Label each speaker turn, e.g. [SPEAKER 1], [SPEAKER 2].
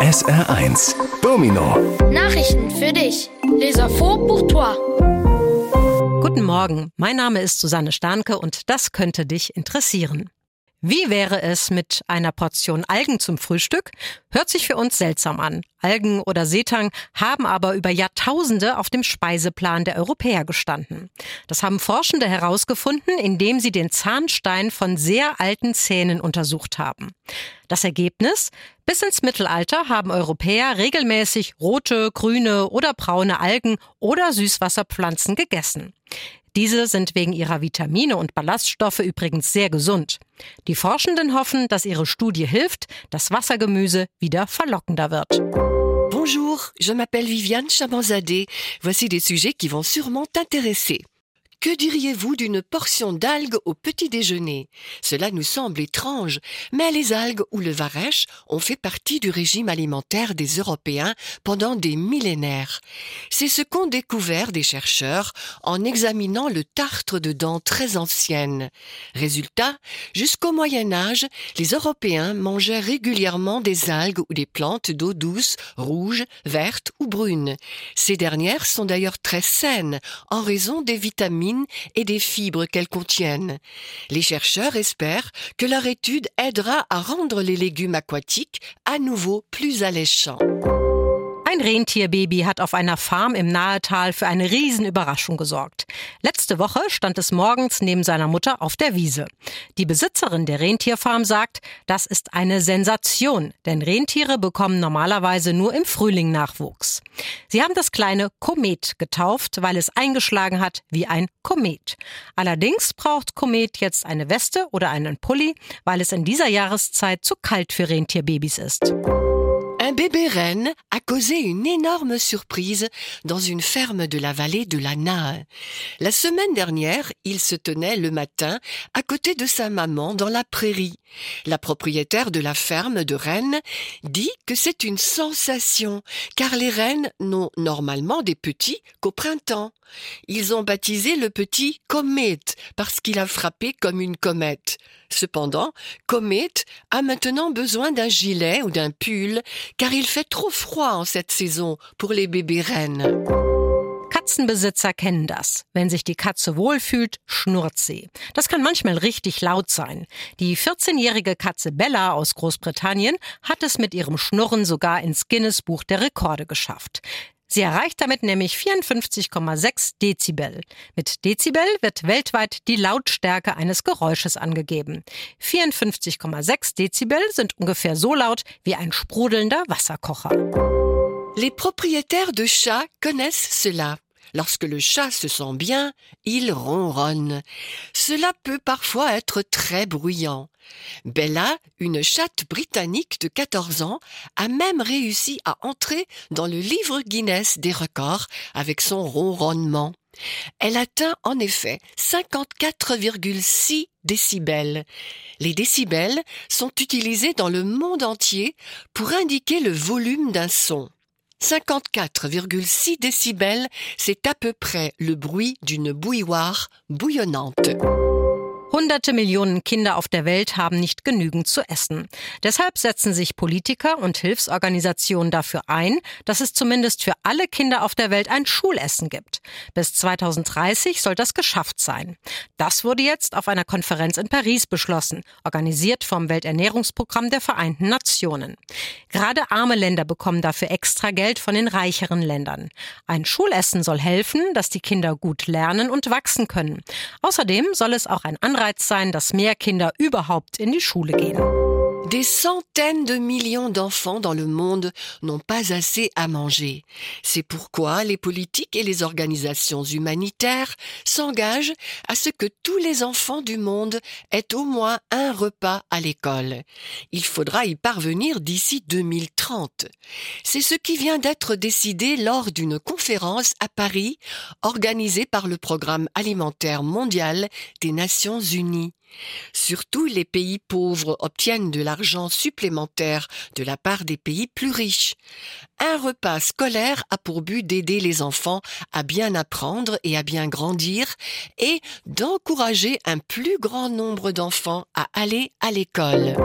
[SPEAKER 1] SR1 Domino
[SPEAKER 2] Nachrichten für dich. Les infos pour toi.
[SPEAKER 3] Guten Morgen, mein Name ist Susanne Starnke und das könnte dich interessieren. Wie wäre es mit einer Portion Algen zum Frühstück? Hört sich für uns seltsam an. Algen oder Seetang haben aber über Jahrtausende auf dem Speiseplan der Europäer gestanden. Das haben Forschende herausgefunden, indem sie den Zahnstein von sehr alten Zähnen untersucht haben. Das Ergebnis? Bis ins Mittelalter haben Europäer regelmäßig rote, grüne oder braune Algen oder Süßwasserpflanzen gegessen. Diese sind wegen ihrer Vitamine und Ballaststoffe übrigens sehr gesund. Die Forschenden hoffen, dass ihre Studie hilft, dass Wassergemüse wieder verlockender wird.
[SPEAKER 4] Bonjour, je m'appelle Viviane Chabanzadeh. Voici des sujets qui vont sûrement t'intéresser. Que diriez-vous d'une portion d'algues au petit déjeuner? Cela nous semble étrange, mais les algues ou le varech ont fait partie du régime alimentaire des Européens pendant des millénaires. C'est ce qu'ont découvert des chercheurs en examinant le tartre de dents très anciennes. Résultat, jusqu'au Moyen Âge, les Européens mangeaient régulièrement des algues ou des plantes d'eau douce, rouges, vertes ou brunes. Ces dernières sont d'ailleurs très saines en raison des vitamines et des fibres qu'elles contiennent. Les chercheurs espèrent que leur étude aidera à rendre les légumes aquatiques à nouveau plus alléchants.
[SPEAKER 3] Ein Rentierbaby hat auf einer Farm im Nahetal für eine Riesenüberraschung gesorgt. Letzte Woche stand es morgens neben seiner Mutter auf der Wiese. Die Besitzerin der Rentierfarm sagt, das ist eine Sensation, denn Rentiere bekommen normalerweise nur im Frühling Nachwuchs. Sie haben das kleine Komet getauft, weil es eingeschlagen hat wie ein Komet. Allerdings braucht Komet jetzt eine Weste oder einen Pulli, weil es in dieser Jahreszeit zu kalt für Rentierbabys ist.
[SPEAKER 4] Un bébé renne a causé une énorme surprise dans une ferme de la vallée de la Nahe. La semaine dernière, il se tenait le matin à côté de sa maman dans la prairie. La propriétaire de la ferme de rennes dit que c'est une sensation, car les rennes n'ont normalement des petits qu'au printemps. Ils ont baptisé le petit Comet parce qu'il a frappé comme une comète. Cependant, Comet a maintenant besoin d'un gilet ou d'un pull car il fait trop froid en cette saison pour les bébés rennes.
[SPEAKER 3] Katzenbesitzer kennen das. Wenn sich die Katze wohlfühlt, schnurrt sie. Das kann manchmal richtig laut sein. Die 14-jährige Katze Bella aus Großbritannien hat es mit ihrem Schnurren sogar ins Guinness Buch der Rekorde geschafft. Sie erreicht damit nämlich 54,6 Dezibel. Mit Dezibel wird weltweit die Lautstärke eines Geräusches angegeben. 54,6 Dezibel sind ungefähr so laut wie ein sprudelnder Wasserkocher.
[SPEAKER 4] Les propriétaires de chats connaissent cela. Lorsque le chat se sent bien, il ronronne. Cela peut parfois être très bruyant. Bella, une chatte britannique de 14 ans, a même réussi à entrer dans le livre Guinness des records avec son ronronnement. Elle atteint en effet 54,6 décibels. Les décibels sont utilisés dans le monde entier pour indiquer le volume d'un son. 54,6 décibels, c'est à peu près le bruit d'une bouilloire bouillonnante.
[SPEAKER 3] Hunderte Millionen Kinder auf der Welt haben nicht genügend zu essen. Deshalb setzen sich Politiker und Hilfsorganisationen dafür ein, dass es zumindest für alle Kinder auf der Welt ein Schulessen gibt. Bis 2030 soll das geschafft sein. Das wurde jetzt auf einer Konferenz in Paris beschlossen, organisiert vom Welternährungsprogramm der Vereinten Nationen. Gerade arme Länder bekommen dafür extra Geld von den reicheren Ländern. Ein Schulessen soll helfen, dass die Kinder gut lernen und wachsen können. Außerdem soll es auch ein Anreiz sein, dass mehr Kinder überhaupt in die Schule gehen.
[SPEAKER 4] Des centaines de millions d'enfants dans le monde n'ont pas assez à manger. C'est pourquoi les politiques et les organisations humanitaires s'engagent à ce que tous les enfants du monde aient au moins un repas à l'école. Il faudra y parvenir d'ici 2030. C'est ce qui vient d'être décidé lors d'une conférence à Paris organisée par le Programme alimentaire mondial des Nations Unies. Surtout les pays pauvres obtiennent de l'argent supplémentaire de la part des pays plus riches. Un repas scolaire a pour but d'aider les enfants à bien apprendre et à bien grandir et d'encourager un plus grand nombre d'enfants à aller à l'école.